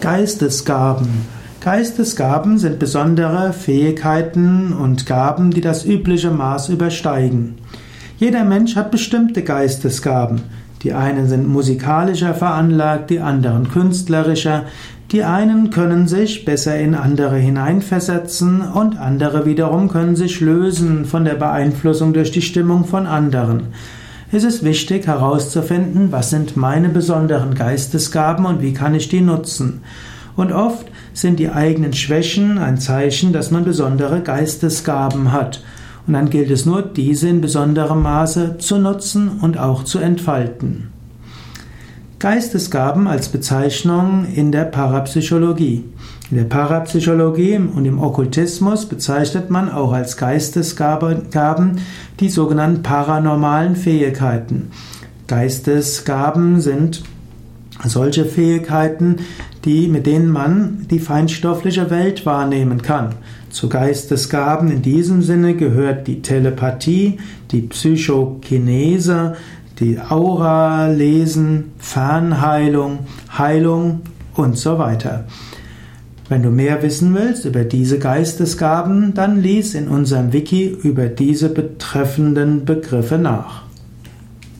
Geistesgaben. Geistesgaben sind besondere Fähigkeiten und Gaben, die das übliche Maß übersteigen. Jeder Mensch hat bestimmte Geistesgaben. Die einen sind musikalischer veranlagt, die anderen künstlerischer. Die einen können sich besser in andere hineinversetzen und andere wiederum können sich lösen von der Beeinflussung durch die Stimmung von anderen. Es ist wichtig herauszufinden, was sind meine besonderen Geistesgaben und wie kann ich die nutzen. Und oft sind die eigenen Schwächen ein Zeichen, dass man besondere Geistesgaben hat. Und dann gilt es nur, diese in besonderem Maße zu nutzen und auch zu entfalten. Geistesgaben als Bezeichnung in der Parapsychologie. In der Parapsychologie und im Okkultismus bezeichnet man auch als Geistesgaben die sogenannten paranormalen Fähigkeiten. Geistesgaben sind solche Fähigkeiten, die, mit denen man die feinstoffliche Welt wahrnehmen kann. Zu Geistesgaben in diesem Sinne gehört die Telepathie, die Psychokinese, die Aura lesen, Fernheilung, Heilung und so weiter. Wenn du mehr wissen willst über diese Geistesgaben, dann lies in unserem Wiki über diese betreffenden Begriffe nach.